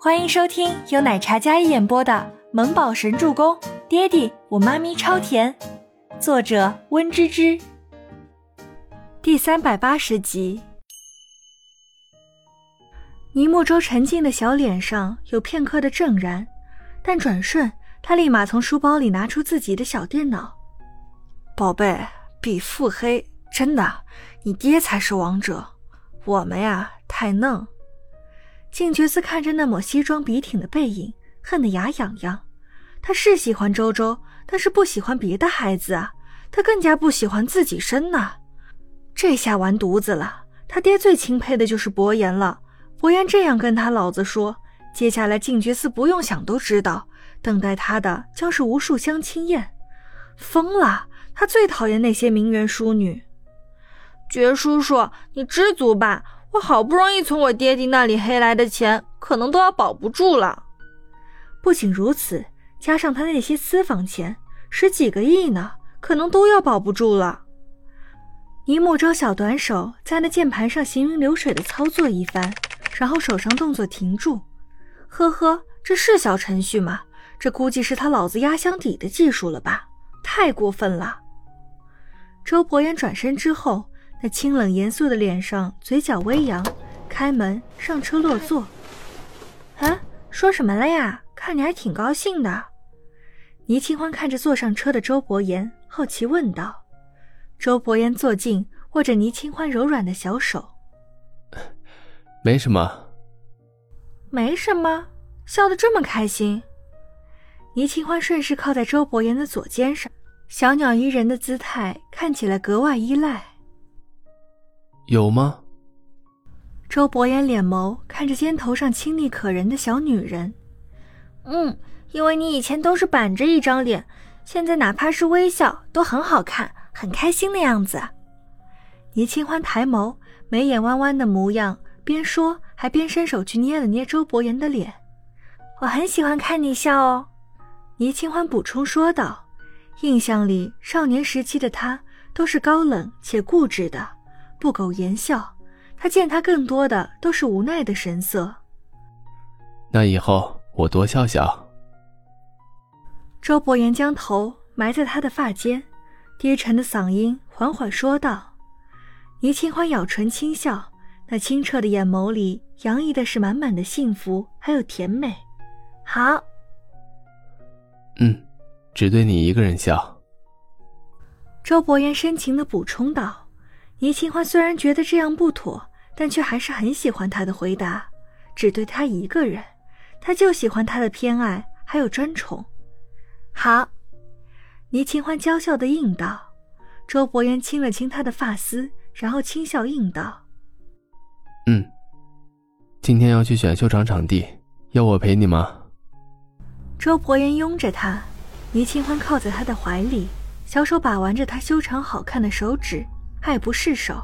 欢迎收听由奶茶一演播的《萌宝神助攻》，爹地我妈咪超甜，作者温芝芝。第三百八十集。倪木舟沉静的小脸上有片刻的怔然，但转瞬，他立马从书包里拿出自己的小电脑。宝贝，比腹黑，真的，你爹才是王者，我们呀太嫩。静觉寺看着那抹西装笔挺的背影，恨得牙痒痒。他是喜欢周周，但是不喜欢别的孩子啊。他更加不喜欢自己生呐。这下完犊子了。他爹最钦佩的就是伯言了。伯言这样跟他老子说，接下来静觉寺不用想都知道，等待他的将是无数相亲宴。疯了！他最讨厌那些名媛淑女。觉叔叔，你知足吧。我好不容易从我爹地那里黑来的钱，可能都要保不住了。不仅如此，加上他那些私房钱，十几个亿呢，可能都要保不住了。倪木招小短手在那键盘上行云流水的操作一番，然后手上动作停住。呵呵，这是小程序吗？这估计是他老子压箱底的技术了吧？太过分了！周伯言转身之后。那清冷严肃的脸上，嘴角微扬，开门上车落座。啊，说什么了呀？看你还挺高兴的。倪清欢看着坐上车的周伯言，好奇问道。周伯言坐近，握着倪清欢柔软的小手。没什么。没什么？笑得这么开心。倪清欢顺势靠在周伯言的左肩上，小鸟依人的姿态看起来格外依赖。有吗？周伯言脸眸看着肩头上清丽可人的小女人，嗯，因为你以前都是板着一张脸，现在哪怕是微笑都很好看，很开心的样子。倪清欢抬眸，眉眼弯弯的模样，边说还边伸手去捏了捏周伯言的脸。我很喜欢看你笑哦。倪清欢补充说道，印象里少年时期的他都是高冷且固执的。不苟言笑，他见他更多的都是无奈的神色。那以后我多笑笑。周伯言将头埋在他的发间，低沉的嗓音缓缓说道：“倪清欢咬唇轻笑，那清澈的眼眸里洋溢的是满满的幸福，还有甜美。”好。嗯，只对你一个人笑。周伯言深情的补充道。倪清欢虽然觉得这样不妥，但却还是很喜欢他的回答。只对他一个人，他就喜欢他的偏爱，还有专宠。好，倪清欢娇笑的应道。周伯言亲了亲他的发丝，然后轻笑应道：“嗯，今天要去选秀场场地，要我陪你吗？”周伯言拥着他，倪清欢靠在他的怀里，小手把玩着他修长好看的手指。爱不释手，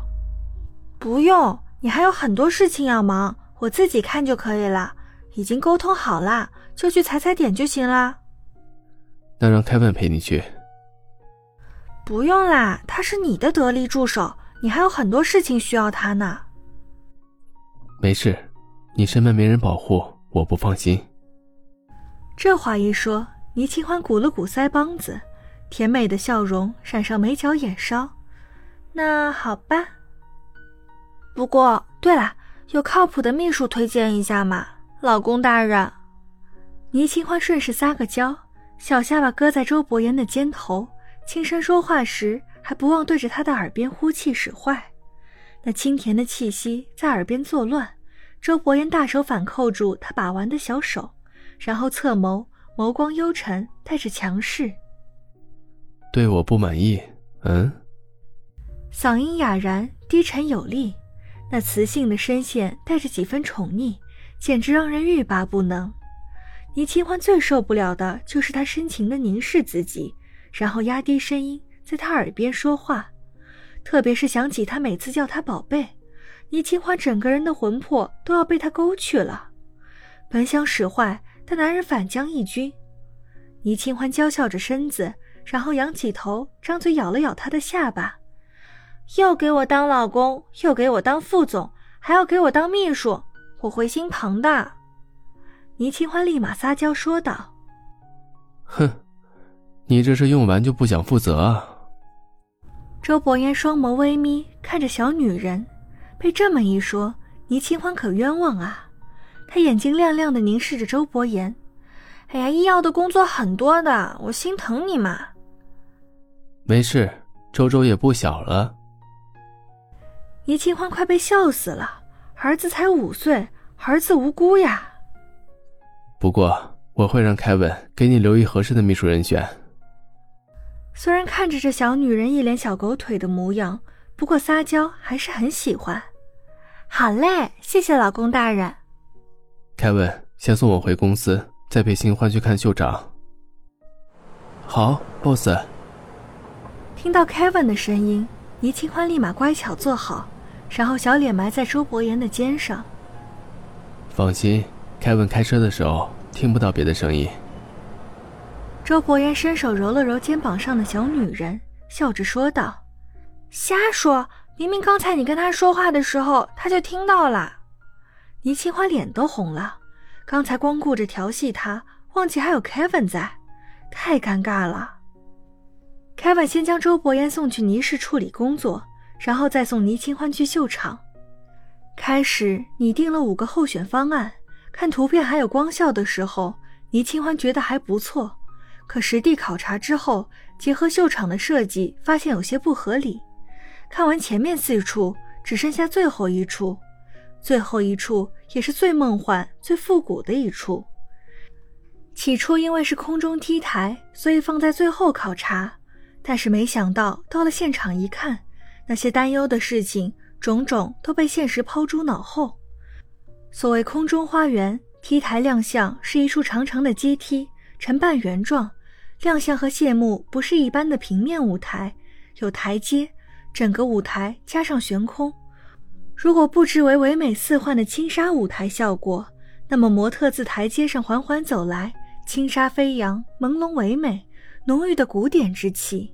不用，你还有很多事情要忙，我自己看就可以了。已经沟通好了，就去踩踩点就行了。那让凯文陪你去。不用啦，他是你的得力助手，你还有很多事情需要他呢。没事，你身边没人保护，我不放心。这话一说，倪清欢鼓了鼓腮帮子，甜美的笑容闪上眉角眼梢。那好吧。不过，对了，有靠谱的秘书推荐一下嘛，老公大人。倪清欢顺势撒个娇，小下巴搁在周伯言的肩头，轻声说话时还不忘对着他的耳边呼气使坏，那清甜的气息在耳边作乱。周伯言大手反扣住他把玩的小手，然后侧眸，眸光幽沉，带着强势。对我不满意？嗯。嗓音哑然，低沉有力，那磁性的声线带着几分宠溺，简直让人欲罢不能。倪清欢最受不了的就是他深情的凝视自己，然后压低声音在他耳边说话。特别是想起他每次叫他宝贝，倪清欢整个人的魂魄都要被他勾去了。本想使坏，但男人反将一军。倪清欢娇笑着身子，然后仰起头，张嘴咬了咬他的下巴。又给我当老公，又给我当副总，还要给我当秘书，我会心疼的。倪清欢立马撒娇说道：“哼，你这是用完就不想负责啊？”周伯言双眸微眯，看着小女人，被这么一说，倪清欢可冤枉啊！他眼睛亮亮的凝视着周伯言：“哎呀，医药的工作很多的，我心疼你嘛。”没事，周周也不小了。倪清欢快被笑死了，儿子才五岁，儿子无辜呀。不过我会让凯文给你留意合适的秘书人选。虽然看着这小女人一脸小狗腿的模样，不过撒娇还是很喜欢。好嘞，谢谢老公大人。凯文，先送我回公司，再陪新欢去看秀长。好，boss。听到 Kevin 的声音，倪清欢立马乖巧坐好，然后小脸埋在周伯言的肩上。放心，Kevin 开车的时候听不到别的声音。周伯言伸手揉了揉肩膀上的小女人，笑着说道：“瞎说，明明刚才你跟他说话的时候，他就听到了。”倪清欢脸都红了，刚才光顾着调戏他，忘记还有 Kevin 在，太尴尬了。Kevin 先将周伯言送去倪氏处理工作，然后再送倪清欢去秀场。开始拟定了五个候选方案，看图片还有光效的时候，倪清欢觉得还不错。可实地考察之后，结合秀场的设计，发现有些不合理。看完前面四处，只剩下最后一处，最后一处也是最梦幻、最复古的一处。起初因为是空中 T 台，所以放在最后考察。但是没想到到了现场一看，那些担忧的事情，种种都被现实抛诸脑后。所谓空中花园，T 台亮相是一处长长的阶梯。呈半圆状，亮相和谢幕不是一般的平面舞台，有台阶，整个舞台加上悬空。如果布置为唯美似幻的轻纱舞台效果，那么模特自台阶上缓缓走来，轻纱飞扬，朦胧唯美，浓郁的古典之气。